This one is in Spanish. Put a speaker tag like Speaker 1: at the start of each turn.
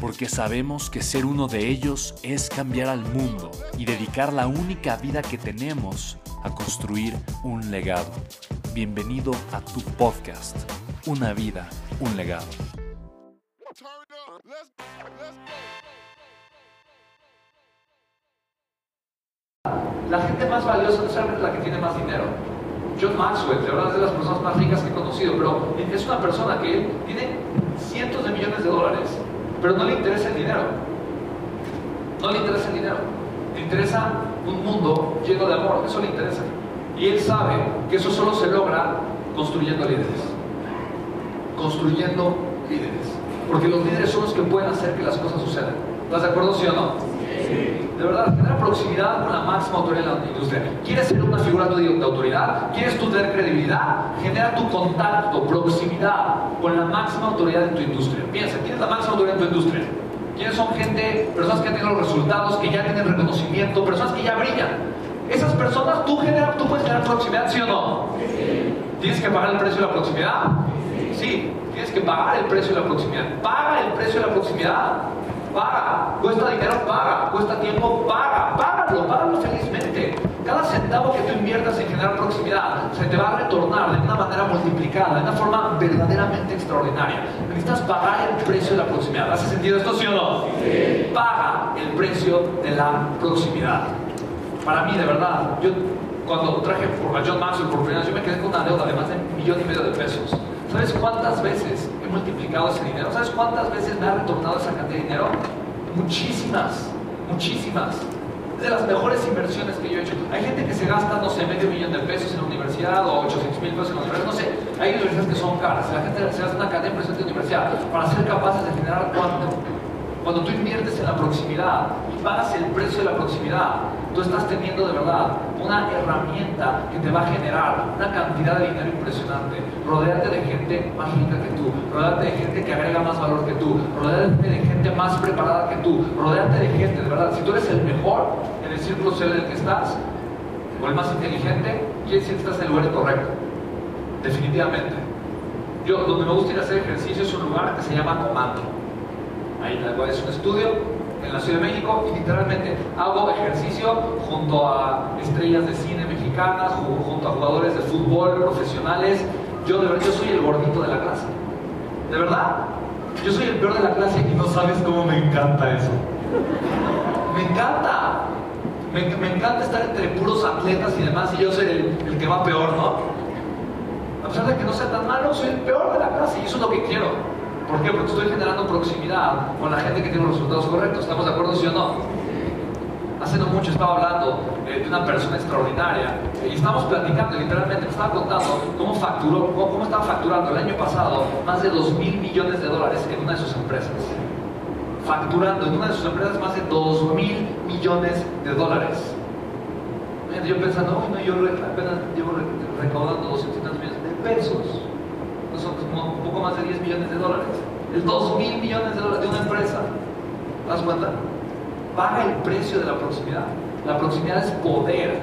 Speaker 1: porque sabemos que ser uno de ellos es cambiar al mundo y dedicar la única vida que tenemos a construir un legado. Bienvenido a tu podcast, Una vida, un legado.
Speaker 2: La gente más valiosa no es la que tiene más dinero. John Maxwell, de verdad es de las personas más ricas que he conocido, pero es una persona que tiene cientos de millones de dólares pero no le interesa el dinero. No le interesa el dinero. Le interesa un mundo lleno de amor, eso le interesa. Y él sabe que eso solo se logra construyendo líderes. Construyendo líderes. Porque los líderes son los que pueden hacer que las cosas sucedan. ¿Estás de acuerdo, sí o no? Sí. De verdad, genera proximidad con la máxima autoridad en la industria. ¿Quieres ser una figura de autoridad? ¿Quieres tú tener credibilidad? Genera tu contacto, proximidad con la máxima autoridad en tu industria. Piensa, ¿quién es la máxima autoridad en tu industria? ¿Quiénes son gente, personas que tienen los resultados, que ya tienen reconocimiento, personas que ya brillan? Esas personas, tú, generas, tú puedes generar proximidad, ¿sí o no? Sí. ¿Tienes que pagar el precio de la proximidad? Sí. Tienes que pagar el precio de la proximidad. Paga el precio de la proximidad paga, cuesta dinero, paga, cuesta tiempo, paga, págalo, págalo felizmente. Cada centavo que tú inviertas en generar proximidad se te va a retornar de una manera multiplicada, de una forma verdaderamente extraordinaria. Necesitas pagar el precio de la proximidad. ¿Hace sentido esto, sí o no? Sí. Paga el precio de la proximidad. Para mí, de verdad, yo cuando traje por John Maxwell por primera vez, yo me quedé con una deuda de más de un millón y medio de pesos. ¿Sabes cuántas veces he multiplicado ese dinero? ¿Sabes cuántas veces me ha retornado esa cantidad de dinero? Muchísimas, muchísimas. Es de las mejores inversiones que yo he hecho. Hay gente que se gasta, no sé, medio millón de pesos en la universidad o 800 mil pesos en la universidad, no sé. Hay universidades que son caras. La gente se gasta una cantidad de inversión de universidad para ser capaces de generar cuánto cuando tú inviertes en la proximidad y pagas el precio de la proximidad, tú estás teniendo de verdad una herramienta que te va a generar una cantidad de dinero impresionante. Rodéate de gente más rica que tú, rodéate de gente que agrega más valor que tú, rodéate de gente más preparada que tú, rodéate de gente, de verdad. Si tú eres el mejor en el círculo social en el que estás, o el más inteligente, quiere decir que estás en el lugar correcto. Definitivamente. Yo, donde me gusta ir a hacer ejercicio es un lugar que se llama Comando. Ahí es un estudio en la Ciudad de México y literalmente hago ejercicio junto a estrellas de cine mexicanas, junto a jugadores de fútbol profesionales. Yo de verdad, yo soy el gordito de la clase. De verdad, yo soy el peor de la clase y no sabes cómo me encanta eso. Me encanta. Me, encanta estar entre puros atletas y demás y yo soy el, el que va peor, ¿no? A pesar de que no sea tan malo, soy el peor de la clase y eso es lo que quiero. ¿Por qué? Porque estoy generando proximidad con la gente que tiene los resultados correctos. ¿Estamos de acuerdo, sí o no? Hace no mucho estaba hablando de una persona extraordinaria y estábamos platicando, literalmente me estaba contando cómo facturó, cómo estaba facturando el año pasado más de 2 mil millones de dólares en una de sus empresas. Facturando en una de sus empresas más de 2 mil millones de dólares. Yo pensando, no, yo apenas llevo recaudando 200 millones de pesos un poco más de 10 millones de dólares. Es 2 mil millones de dólares de una empresa. ¿Te das cuenta? Paga el precio de la proximidad. La proximidad es poder.